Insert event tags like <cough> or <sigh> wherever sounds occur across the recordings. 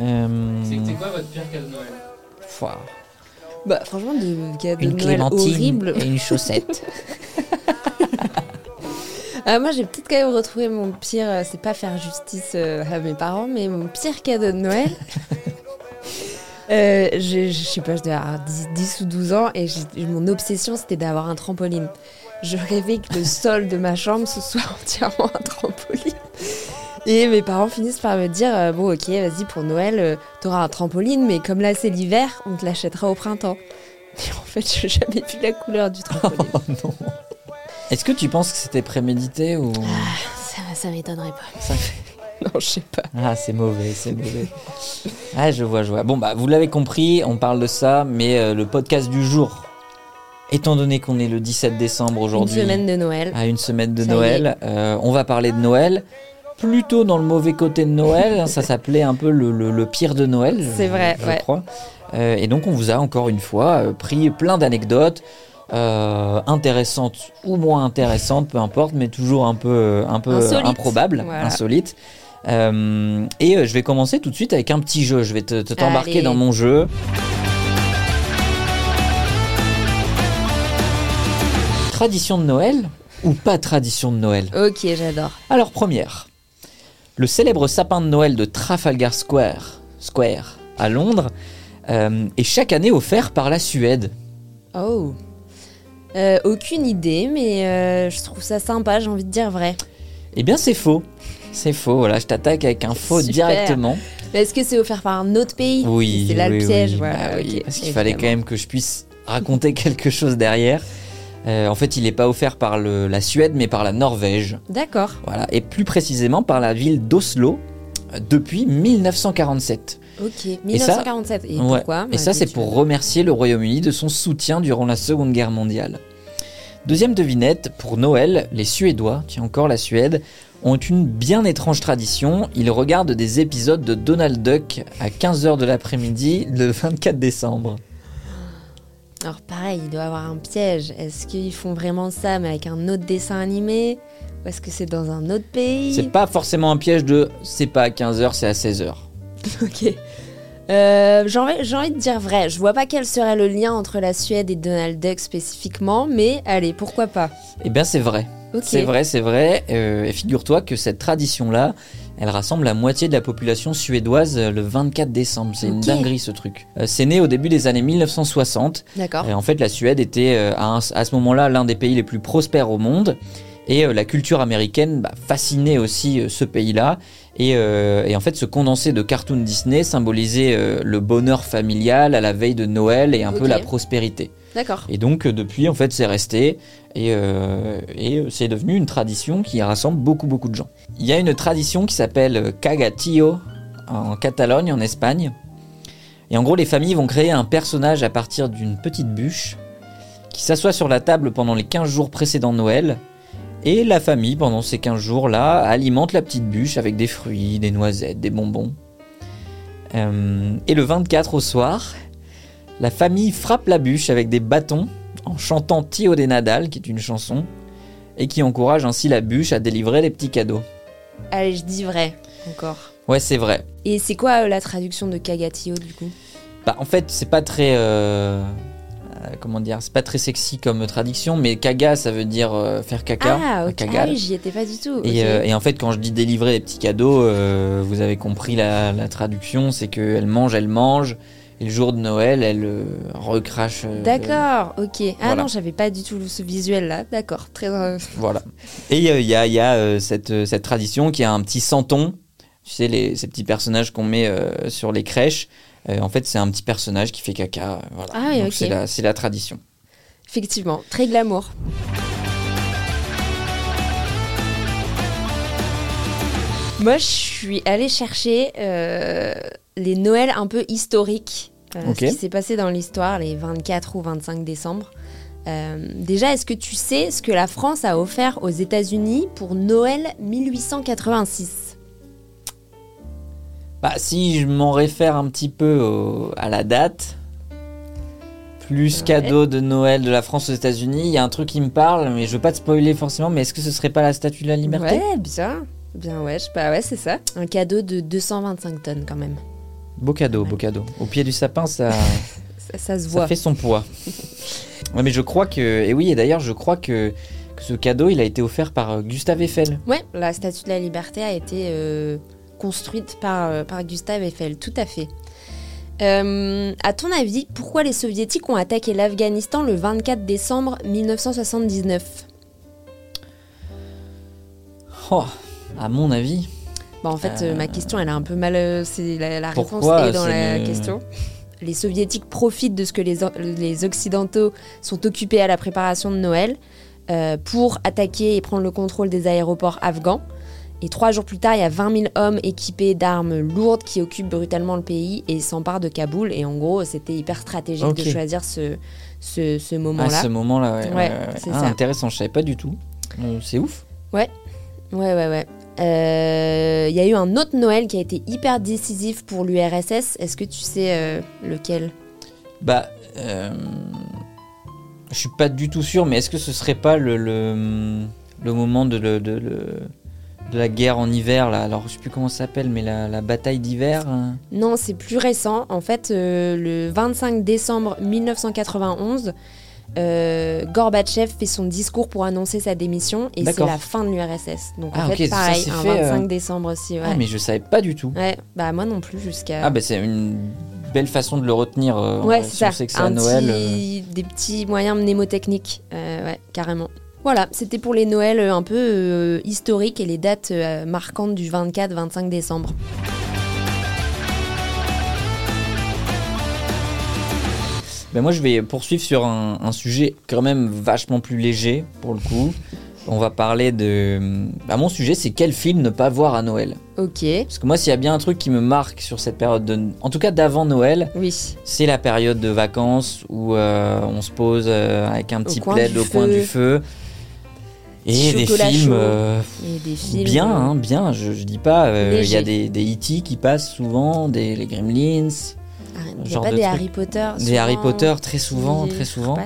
Euh, C'est quoi votre pire cadeau de Noël? Bah, franchement, de cadeaux Une de Noël horribles. et une chaussette. <laughs> Ah, moi, j'ai peut-être quand même retrouvé mon pire. euh, C'est pas faire justice euh, à mes parents, mais mon pire cadeau de Noël. <laughs> Euh, je, je sais pas, je devais avoir 10, 10 ou 12 ans et mon obsession c'était d'avoir un trampoline. Je rêvais que le <laughs> sol de ma chambre ce soit entièrement un trampoline. Et mes parents finissent par me dire euh, Bon, ok, vas-y, pour Noël, euh, t'auras un trampoline, mais comme là c'est l'hiver, on te l'achètera au printemps. <laughs> Mais en fait, je n'ai jamais vu la couleur du trampoline. <laughs> Oh non. Est-ce que tu penses que c'était prémédité ou ça ça m'étonnerait pas. Ça <laughs> Non, je sais pas. Ah, c'est mauvais, c'est mauvais. Ah, je vois, je vois. Bon, bah, vous l'avez compris, on parle de ça, mais euh, le podcast du jour, étant donné qu'on est le 17 décembre Une aujourd'hui, semaine de Noël. à une semaine de Ça Noël, euh, on va parler de Noël. Plutôt dans le mauvais côté de Noël, hein, ça s'appelait un peu le, le- le pire de Noël. je- C'est vrai, je ouais. crois. Euh, et donc on vous a encore une fois euh, pris plein d'anecdotes euh, intéressantes ou moins intéressantes, peu importe, mais toujours un peu, un peu Voilà. insolites. Euh, et je vais commencer tout de suite avec un petit jeu. Je vais te te- t'embarquer dans mon jeu. Tradition de Noël ou pas tradition de Noël? Ok, j'adore. alors première, le célèbre sapin de Noël de Trafalgar Square, Square à Londres euh, est chaque année offert par la Suède. Oh. Euh, aucune idée, mais euh, je trouve ça sympa, j'ai envie de dire vrai. Eh bien c'est faux. C'est faux, voilà, je t'attaque avec un faux Super. directement. Est-ce que c'est offert par un autre pays? Oui, C'est là oui, le piège, oui. voilà. Bah oui, parce qu'il fallait quand même que je puisse raconter <laughs> quelque chose derrière. Euh, en fait, il n'est pas offert par le- la Suède, mais par la Norvège. D'accord. Voilà, et plus précisément par la ville d'Oslo euh, depuis 1947. Ok. 1947. Et, Ouais. pourquoi Et ça, c'est pour remercier le Royaume-Uni de son soutien durant la Seconde Guerre mondiale. Deuxième devinette, pour Noël, les Suédois, tiens encore la Suède, ont une bien étrange tradition. Ils regardent des épisodes de Donald Duck à 15h de l'après-midi le 24 décembre. Alors pareil, il doit y avoir un piège. Est-ce qu'ils font vraiment ça, mais avec un autre dessin animé? Ou est-ce que c'est dans un autre pays? C'est pas forcément un piège de c'est pas à 15h, c'est à 16h. <laughs> Ok. Euh, j'ai envie, j'ai envie de dire vrai. Je vois pas quel serait le lien entre la Suède et Donald Duck spécifiquement, mais allez, pourquoi pas? Eh bien, c'est vrai. C'est vrai, c'est vrai. Euh, et figure-toi que cette tradition-là, elle rassemble la moitié de la population suédoise euh, le 24 décembre. C'est une Ok. dinguerie ce truc. Euh, c'est né au début des années 1960. D'accord. Et en fait, la Suède était euh, à, un- à ce moment-là l'un des pays les plus prospères au monde. Et euh, la culture américaine bah, fascinait aussi euh, ce pays-là. Et, euh, et en fait, ce condensé de cartoons Disney symbolisait euh, le bonheur familial à la veille de Noël et un peu la prospérité. Et donc euh, depuis, en fait, c'est resté et, euh, euh, c'est devenu une tradition qui rassemble beaucoup beaucoup de gens. Il y a une tradition qui s'appelle Cagatillo en Catalogne, en Espagne. Et en gros, les familles vont créer un personnage à partir d'une petite bûche qui s'assoit sur la table pendant les 15 jours précédant Noël. Et la famille, pendant ces 15 jours-là, alimente la petite bûche avec des fruits, des noisettes, des bonbons. Et le 24 au soir, la famille frappe la bûche avec des bâtons en chantant Tio de Nadal, qui est une chanson, et qui encourage ainsi la bûche à délivrer les petits cadeaux. Allez, je dis vrai. Encore. Ouais, c'est vrai. Et c'est quoi euh, la traduction de Kagatio du coup? Bah, en fait, c'est pas très. euh, euh, comment dire C'est pas très sexy comme traduction, mais kaga, ça veut dire faire caca. Ah, ok. Ah oui, j'y étais pas du tout. Et, en fait, quand je dis délivrer les petits cadeaux, vous avez compris la, la traduction, c'est qu'elle mange, elle mange, et le jour de Noël, elle euh, recrache. euh, D'accord, ok. Ah voilà. non, j'avais pas du tout ce visuel là. D'accord, très. euh, <laughs> Voilà. Et il y a, y a, cette, cette tradition qui a un petit santon. Tu sais, les, ces petits personnages qu'on met sur les crèches. En fait, c'est un petit personnage qui fait caca. Voilà. Ah oui, Donc ok. c'est la, c'est la tradition. Effectivement, très glamour. Moi, je suis allée chercher euh, les Noëls un peu historiques, euh, ce qui s'est passé dans l'histoire les 24 ou 25 décembre. Euh, déjà, est-ce que tu sais ce que la France a offert aux États-Unis pour Noël 1886 Bah, si je m'en réfère un petit peu au- à la date, plus Ouais. cadeau de Noël de la France aux États-Unis, il y a un truc qui me parle, mais je veux pas te spoiler forcément, mais est-ce que ce serait pas la statue de la liberté? Ouais, bien. Bien, ouais, je sais pas, ouais, c'est ça. Un cadeau de 225 tonnes quand même. Beau cadeau, beau cadeau. Au pied du sapin, ça, <laughs> Ça, ça se ça voit. fait son poids. Ouais, mais je crois que. Et oui, et d'ailleurs, je crois que, que ce cadeau, il a été offert par euh, Gustave Eiffel. Ouais, la Statue de la Liberté a été euh, construite par, euh, par Gustave Eiffel, tout à fait. Euh, à ton avis, pourquoi les soviétiques ont attaqué l'Afghanistan le 24 décembre 1979 Oh, à mon avis. Bah, En fait, euh, Euh, ma question, elle est un peu mal... euh, c'est la, la réponse est dans la question. Les soviétiques profitent de ce que les, les occidentaux sont occupés à la préparation de Noël euh, pour attaquer et prendre le contrôle des aéroports afghans. Et trois jours plus tard, il y a 20 000 hommes équipés d'armes lourdes qui occupent brutalement le pays et s'emparent de Kaboul. Et en gros, c'était hyper stratégique de choisir ce, ce, moment-là. ce moment-là, ouais. Ouais, ouais, ouais. c'est Ah, intéressant, je savais pas du tout. Euh, c'est ouf. Ouais, ouais, ouais. Euh, Il y a eu un autre Noël qui a été hyper décisif pour l'URSS. Est-ce que tu sais euh, lequel? Bah, euh, je suis pas du tout sûr, mais est-ce que ce serait pas le, le, le moment de, la guerre en hiver là? Alors, je sais plus comment ça s'appelle, mais la, la bataille d'hiver hein? Non, c'est plus récent. En fait, euh, le 25 décembre 1991, euh, Gorbatchev fait son discours pour annoncer sa démission et c'est la fin de l'URSS. Donc Ah, en fait, ça pareil, s'est un fait, 25 euh, décembre aussi. Ouais. Ah, mais je savais pas du tout. ouais, bah moi non plus jusqu'à. Ah, bah, c'est une belle façon de le retenir. euh, Ouais, c'est ça. que Un Noël. petit- Des petits moyens mnémotechniques. Euh, ouais, carrément. Voilà, c'était pour les Noëls euh, un peu euh, historiques et les dates euh, marquantes du 24-25 décembre. Ben moi, je vais poursuivre sur un, un sujet quand même vachement plus léger pour le coup. On va parler de. Bah, mon sujet, c'est quel film ne pas voir à Noël? Ok, Parce que moi, s'il y a bien un truc qui me marque sur cette période, de... en tout cas d'avant Noël, oui. c'est la période de vacances où euh, on se pose euh, avec un petit coin plaid au coin feu. du feu. Et des films euh, Et des films. bien, euh, hein, bien. Je, je dis pas. euh, Il y a des, des E.T. qui passent souvent, des les Gremlins, Il n'y a genre pas de des trucs. Harry Potter des souvent Harry Potter très souvent, très souvent.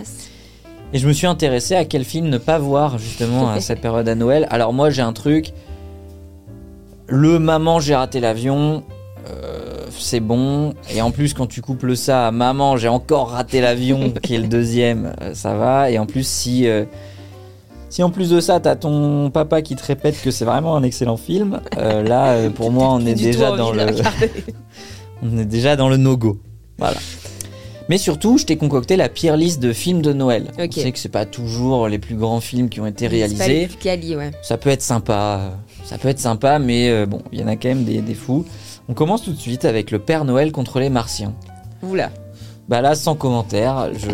Et je me suis intéressé à quel film ne pas voir justement à <laughs> cette période à Noël. Alors moi j'ai un truc. Le maman j'ai raté l'avion. euh, c'est bon. Et en plus quand tu couples ça à maman j'ai encore raté l'avion <laughs> qui est le deuxième, euh, ça va. Et en plus si... euh, si en plus de ça, t'as ton papa qui te répète que c'est vraiment un excellent film, euh, là, pour <laughs> moi, on est déjà dans le. On est déjà dans le no-go. Voilà. Mais surtout, je t'ai concocté la pire liste de films de Noël. Ok. Je sais que c'est pas toujours les plus grands films qui ont été C'est pas les réalisés. plus quali, ouais. Ça peut être sympa, ça peut être sympa, mais euh, bon, il y en a quand même des, des fous. On commence tout de suite avec le Père Noël contre les Martiens. Oula. Bah là, sans commentaire, je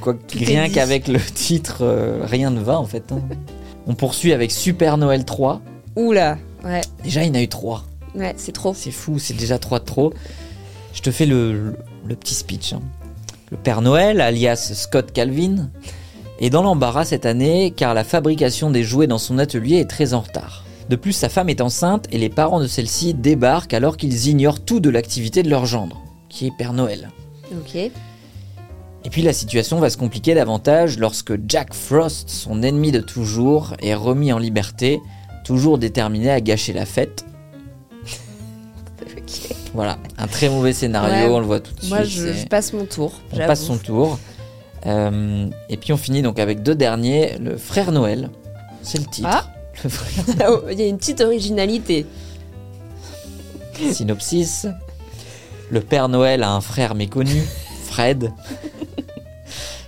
quoi, rien qu'avec le titre, euh, rien ne va en fait. hein. On poursuit avec Super Noël 3. Oula. Ouais, Déjà, il y en a eu 3. Ouais, c'est trop. C'est fou, c'est déjà 3 de trop. Je te fais le, le- le petit speech. hein. Le Père Noël, alias Scott Calvin, est dans l'embarras cette année car la fabrication des jouets dans son atelier est très en retard. De plus, sa femme est enceinte et les parents de celle-ci débarquent alors qu'ils ignorent tout de l'activité de leur gendre, qui est Père Noël. Ok. Et puis la situation va se compliquer davantage lorsque Jack Frost, son ennemi de toujours, est remis en liberté, toujours déterminé à gâcher la fête. Voilà, un très mauvais scénario, Ouais. on le voit tout de Moi, suite. je, c'est- je passe mon tour. on passe son tour. Euh, et puis on finit donc avec deux derniers, le frère Noël, c'est le titre. Ah. <laughs> Le frère Oh, <laughs> Il y a une petite originalité. Synopsis. Le Père Noël a un frère méconnu, <laughs> Fred.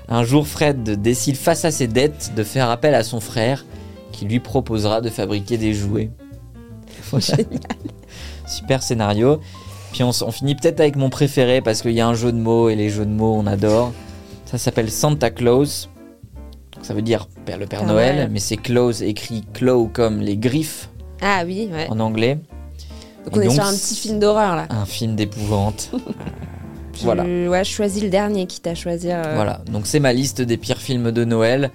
Un jour, Fred décide face à ses dettes de faire appel à son frère qui lui proposera de fabriquer des jouets. Voilà. Super scénario. Puis on, finit peut-être avec mon préféré parce qu'il y a un jeu de mots et les jeux de mots on adore. Ça s'appelle Santa Claus. Donc ça veut dire Père- le Père Père Noël, Noël. mais c'est Claus écrit Claw comme les griffes Ah oui, ouais. en anglais. Donc on est donc, sur un petit film d'horreur là. Un film d'épouvante. <laughs> Voilà. Je, ouais, je choisis le dernier quitte à choisir. euh, Voilà, donc c'est ma liste des pires films de Noël.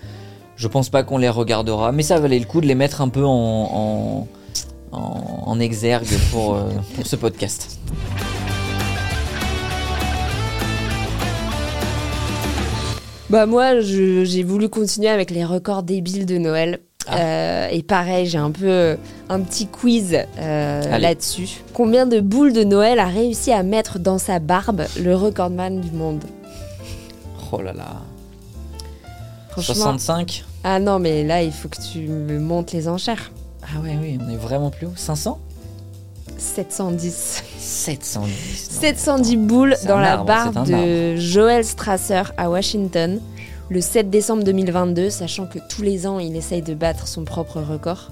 Je pense pas qu'on les regardera, mais ça valait le coup de les mettre un peu en, en, en- en exergue pour, euh, pour ce podcast. Bah moi, j'ai voulu continuer avec les records débiles de Noël. Ah. Euh, et pareil, j'ai un peu euh, un petit quiz euh, là-dessus. Combien de boules de Noël a réussi à mettre dans sa barbe le recordman du monde? Oh là là. Franchement. 65 Ah non, mais là, il faut que tu me montes les enchères. Ah ouais, oui, on est vraiment plus haut. 500 710. 710. non. 710 boules dans la arbre, barbe de Joel Strasser à Washington le 7 décembre 2022, sachant que tous les ans, il essaye de battre son propre record.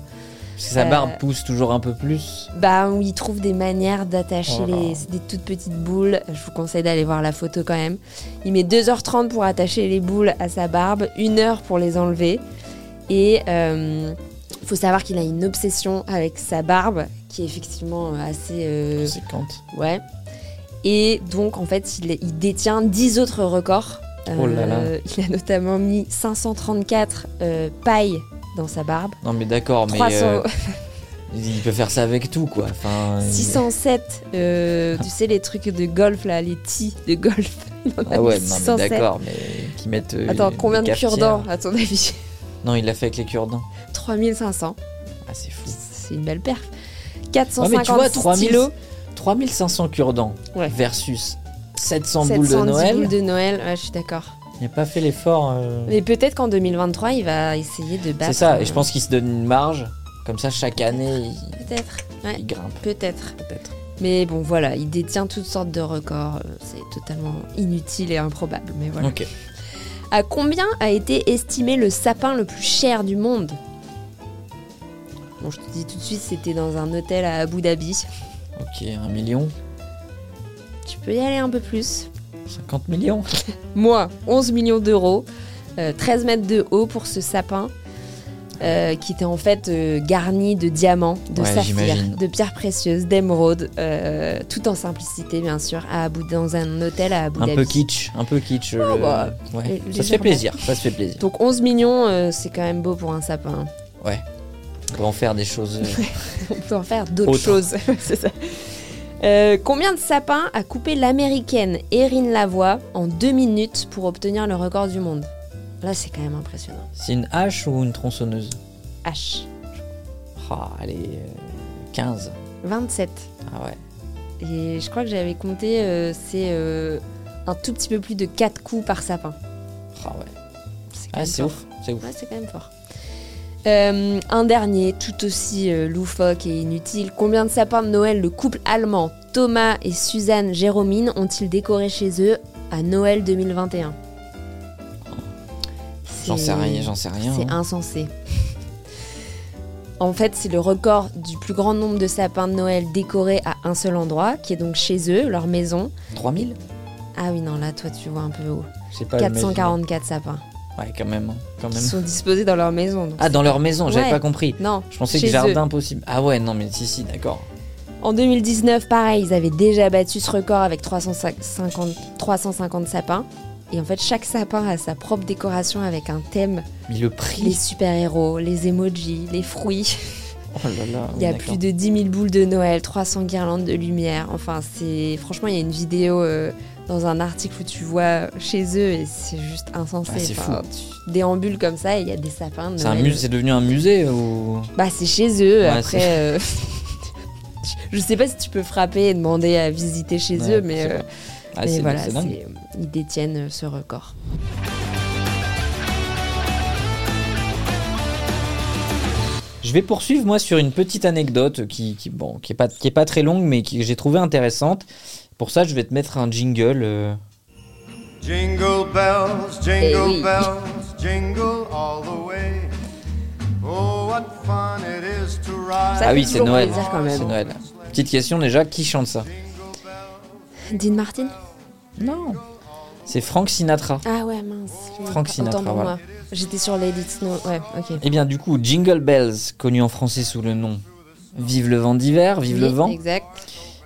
Parce que sa Euh, barbe pousse toujours un peu plus. Bah, où il trouve des manières d'attacher Oh les des toutes petites boules. Je vous conseille d'aller voir la photo quand même. Il met 2h30 pour attacher les boules à sa barbe, 1 heure pour les enlever. Et il faut savoir qu'il a une obsession avec sa barbe, qui est effectivement assez. euh, Conséquente. ouais. Et donc, en fait, il, il détient 10 autres records. Oh là là. Euh, Il a notamment mis 534 euh, pailles dans sa barbe. Non mais d'accord, mais 300, euh, il peut faire ça avec tout quoi. Enfin, il- 607, euh, tu sais, les trucs de golf, là, les tis de golf. <laughs> Ah ouais, mis non mais 607. d'accord, mais qui mettent. euh, Attends, combien de cure-dents, à ton avis? Non, il l'a fait avec les cure-dents. 3500. Ah c'est fou. C'est une belle perf. Ouais, 456 mais tu vois, 3000, stylos. 3500 cure-dents Ouais. versus 700 boules de 710 Noël. boules de Noël, ouais, je suis d'accord. Il n'a pas fait l'effort. euh, Mais peut-être qu'en 2023, il va essayer de battre. C'est ça, euh, et je pense qu'il se donne une marge. Comme ça, chaque année, il, Peut-être, ouais, il grimpe peut-être. peut-être. Mais bon, voilà, il détient toutes sortes de records. euh, C'est totalement inutile et improbable. Mais voilà. Ok. À combien a été estimé le sapin le plus cher du monde Bon, je te dis tout de suite, c'était dans un hôtel à Abu Dhabi. Ok, un million Tu peux y aller un peu plus. 50 millions <laughs> Moi, 11 millions d'euros, euh, 13 mètres de haut pour ce sapin. Euh, qui était en fait euh, garni de diamants, de Ouais, saphirs, de pierres précieuses, d'émeraudes, euh, tout en simplicité bien sûr, à Abu, dans un hôtel à Abu Un peu kitsch, un peu kitsch. le- bah, ouais. Ça se fait plaisir, ça se fait plaisir. Donc 11 millions, c'est quand même beau pour un sapin. Ouais. On peut en faire des choses. <laughs> On peut en faire d'autres Autre. choses. <laughs> C'est ça. Euh, combien de sapins a coupé l'américaine Erin Lavoie en deux minutes pour obtenir le record du monde? Là, c'est quand même impressionnant. C'est une hache ou une tronçonneuse H. Ah, allez, euh, 15. 27. Ah ouais. Et je crois que j'avais compté, euh, c'est euh, un tout petit peu plus de 4 coups par sapin. Ah ouais. C'est quand Ah, même c'est fort. ouf, c'est ouf. Ouais, c'est quand même fort. Euh, un dernier, tout aussi euh, loufoque et inutile. Combien de sapins de Noël le couple allemand Thomas et Suzanne Jérômine ont-ils décoré chez eux à Noël 2021 J'en sais rien, j'en sais rien. C'est hein. insensé. En fait, c'est le record du plus grand nombre de sapins de Noël décorés à un seul endroit, qui est donc chez eux, leur maison. 3000 Ah oui, non, là, toi, tu vois un peu haut. C'est pas 444 sapins Ouais, quand même. hein, Quand même. sont disposés dans leur maison. donc Ah, dans leur maison, j'avais Ouais. pas compris. Non, Je pensais que eux. jardin possible. Ah ouais, non, mais si, si, d'accord. En 2019, pareil, ils avaient déjà battu ce record avec 350, 350 sapins. Et en fait, chaque sapin a sa propre décoration avec un thème. Mais le Les prix. super-héros, les emojis, les fruits. Oh là là. Il y a plus de 10 000 boules de Noël, 300 guirlandes de lumière. Enfin, c'est franchement, il y a une vidéo euh, dans un article où tu vois chez eux et c'est juste insensé. C'est Enfin, tu déambules comme ça et il y a des sapins. de C'est un musée, c'est devenu un musée ou? Bah, c'est chez eux. Ouais, Après, euh, <laughs> je sais pas si tu peux frapper et demander à visiter chez Ouais, eux, mais, euh, Ah, mais voilà, ils détiennent ce record. Je vais poursuivre moi sur une petite anecdote qui, qui bon, qui est pas qui est pas très longue mais que j'ai trouvé intéressante. Pour ça, je vais te mettre un jingle. euh, Jingle bells, jingle Eh oui. bells, jingle all the way. Oh, what fun it is to ride. Ça ah oui, c'est toujours Noël. plaisir quand même. C'est Noël. Petite question déjà, qui chante ça? Dean Martin Non. C'est Frank Sinatra. Ah ouais, mince. Frank Sinatra, voilà. moi. J'étais sur Lady Snow. Ouais, ok. Eh bien, du coup, Jingle Bells, connu en français sous le nom Vive le vent d'hiver, Vive le vent, Exact.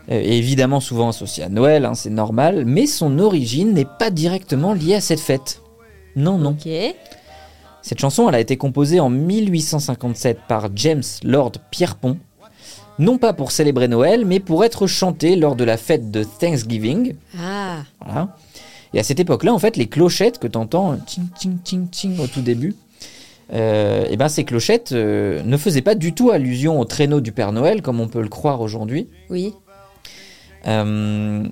euh, est évidemment souvent associé à Noël, hein, c'est normal, mais son origine n'est pas directement liée à cette fête. Non, non. Ok. Cette chanson, elle a été composée en 1857 par James Lord Pierpont, non pas pour célébrer Noël, mais pour être chantée lors de la fête de Thanksgiving. Ah, Voilà. Et à cette époque-là, en fait, les clochettes que t'entends, ting ting ting ting au tout début, euh, eh ben ces clochettes euh, ne faisaient pas du tout allusion au traîneau du Père Noël comme on peut le croire aujourd'hui. Oui. Euh,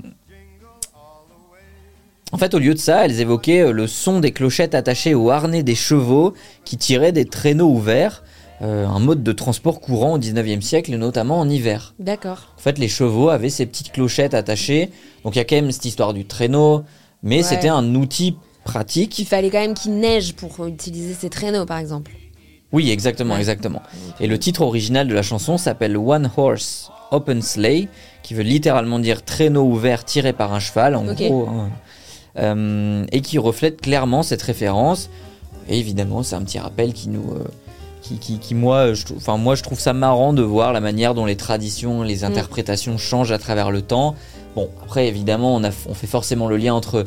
En fait, au lieu de ça, elles évoquaient le son des clochettes attachées au harnais des chevaux qui tiraient des traîneaux ouverts, euh, un mode de transport courant au 19e siècle, notamment en hiver. D'accord. En fait, les chevaux avaient ces petites clochettes attachées, donc il y a quand même cette histoire du traîneau, mais Ouais. c'était un outil pratique. Il fallait quand même qu'il neige pour utiliser ces traîneaux, par exemple. Oui, exactement, Ouais. exactement. Et le titre original de la chanson s'appelle One Horse Open Sleigh, qui veut littéralement dire traîneau ouvert tiré par un cheval, en gros. hein. Euh, et qui reflète clairement cette référence. Et évidemment, c'est un petit rappel qui nous. euh, qui, qui, qui, moi, je, enfin, moi, je trouve ça marrant de voir la manière dont les traditions, les interprétations changent à travers le temps. Bon, après, évidemment, on, a, on fait forcément le lien entre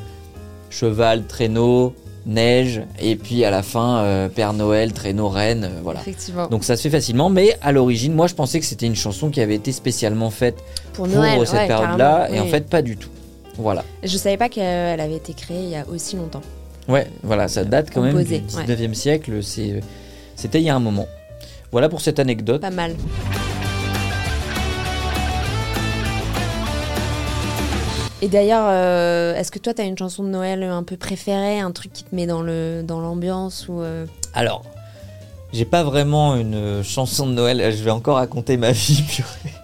cheval, traîneau, neige, et puis à la fin, euh, Père Noël, traîneau, reine, euh, voilà. Effectivement. Donc ça se fait facilement, mais à l'origine, moi je pensais que c'était une chanson qui avait été spécialement faite pour pour Noël, cette ouais, période-là, et en fait pas du tout. Voilà. Je savais pas qu'elle avait été créée il y a aussi longtemps. Ouais, voilà, ça date quand même du ouais. 19e siècle, c'est, c'était il y a un moment. Voilà pour cette anecdote. Pas mal. Et d'ailleurs, euh, est-ce que toi, t'as une chanson de Noël un peu préférée, un truc qui te met dans le dans l'ambiance ou euh, Alors, j'ai pas vraiment une chanson de Noël, je vais encore raconter ma <laughs> vie, purée.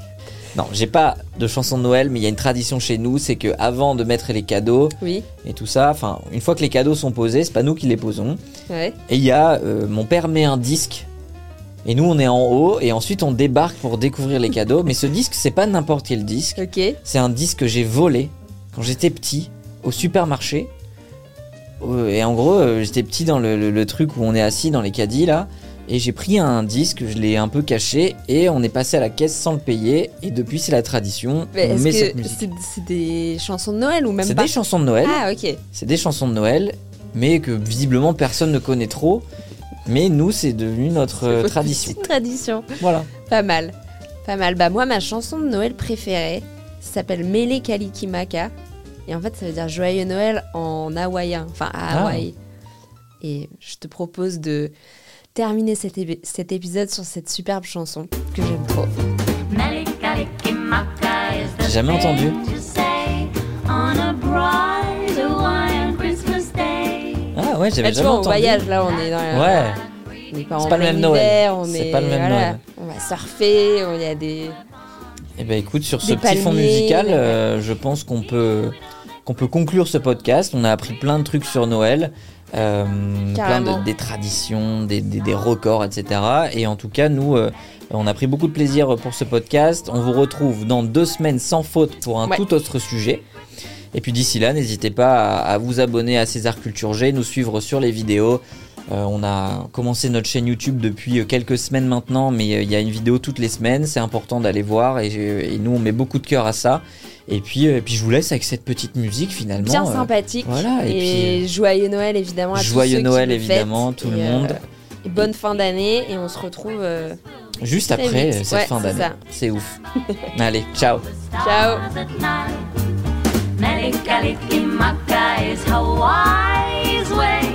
Non, j'ai pas de chanson de Noël, mais il y a une tradition chez nous, c'est que avant de mettre les cadeaux Oui. et tout ça, enfin, une fois que les cadeaux sont posés, c'est pas nous qui les posons. Ouais. Et il y a, euh, mon père met un disque. Et nous, on est en haut. Et ensuite, on débarque pour découvrir les cadeaux. Mais ce disque, c'est pas n'importe quel disque. C'est un disque que j'ai volé quand j'étais petit au supermarché. Euh, Et en gros, euh, j'étais petit dans le, le- le truc où on est assis dans les caddies là. Et j'ai pris un disque, je l'ai un peu caché. Et on est passé à la caisse sans le payer. Et depuis, c'est la tradition. Mais on est-ce met cette que musique. c'est des chansons de Noël ou même C'est des chansons de Noël. Ah ok. C'est des chansons de Noël, mais que visiblement personne ne connaît trop. Mais nous, c'est devenu notre euh, tradition. Petite tradition. Voilà. Pas mal. Pas mal. Bah moi, ma chanson de Noël préférée s'appelle Mele Kalikimaka. Et en fait, ça veut dire Joyeux Noël en hawaïen. Enfin, à Ah. Hawaï. Et je te propose de terminer cet, épi- cet épisode sur cette superbe chanson que j'aime trop. J'ai jamais entendu. Ah ouais, j'avais jamais vois, on entendu. voyage, là, on est dans la... Ouais, On pas C'est en pas le même Noël. on C'est est... pas le même voilà, Noël. On va surfer, on- il y a des... et ben écoute, sur ce Des petit fond musical, euh, je pense qu'on peut qu'on peut conclure ce podcast. On a appris plein de trucs sur Noël, euh, plein de des traditions, des, des, des records, etc. Et en tout cas, nous, euh, on a pris beaucoup de plaisir pour ce podcast. On vous retrouve dans deux semaines sans faute pour un Ouais. tout autre sujet. Et puis d'ici là, n'hésitez pas à, à vous abonner à César Culture G, nous suivre sur les vidéos. Euh, on a commencé notre chaîne YouTube depuis euh, quelques semaines maintenant, mais euh, il y a une vidéo toutes les semaines. C'est important d'aller voir et, et nous on met beaucoup de cœur à ça. Et puis, et puis je vous laisse avec cette petite musique finalement. Bien euh, sympathique. voilà, et et puis, joyeux Noël, évidemment, à tous joyeux ceux qui Noël le évidemment, fêtent. tout le Et, euh, monde. et bonne fin d'année, et on se retrouve... euh, Juste après vite. cette Ouais, fin d'année. C'est ouf. <laughs> Allez, ciao. Ciao Hawaii.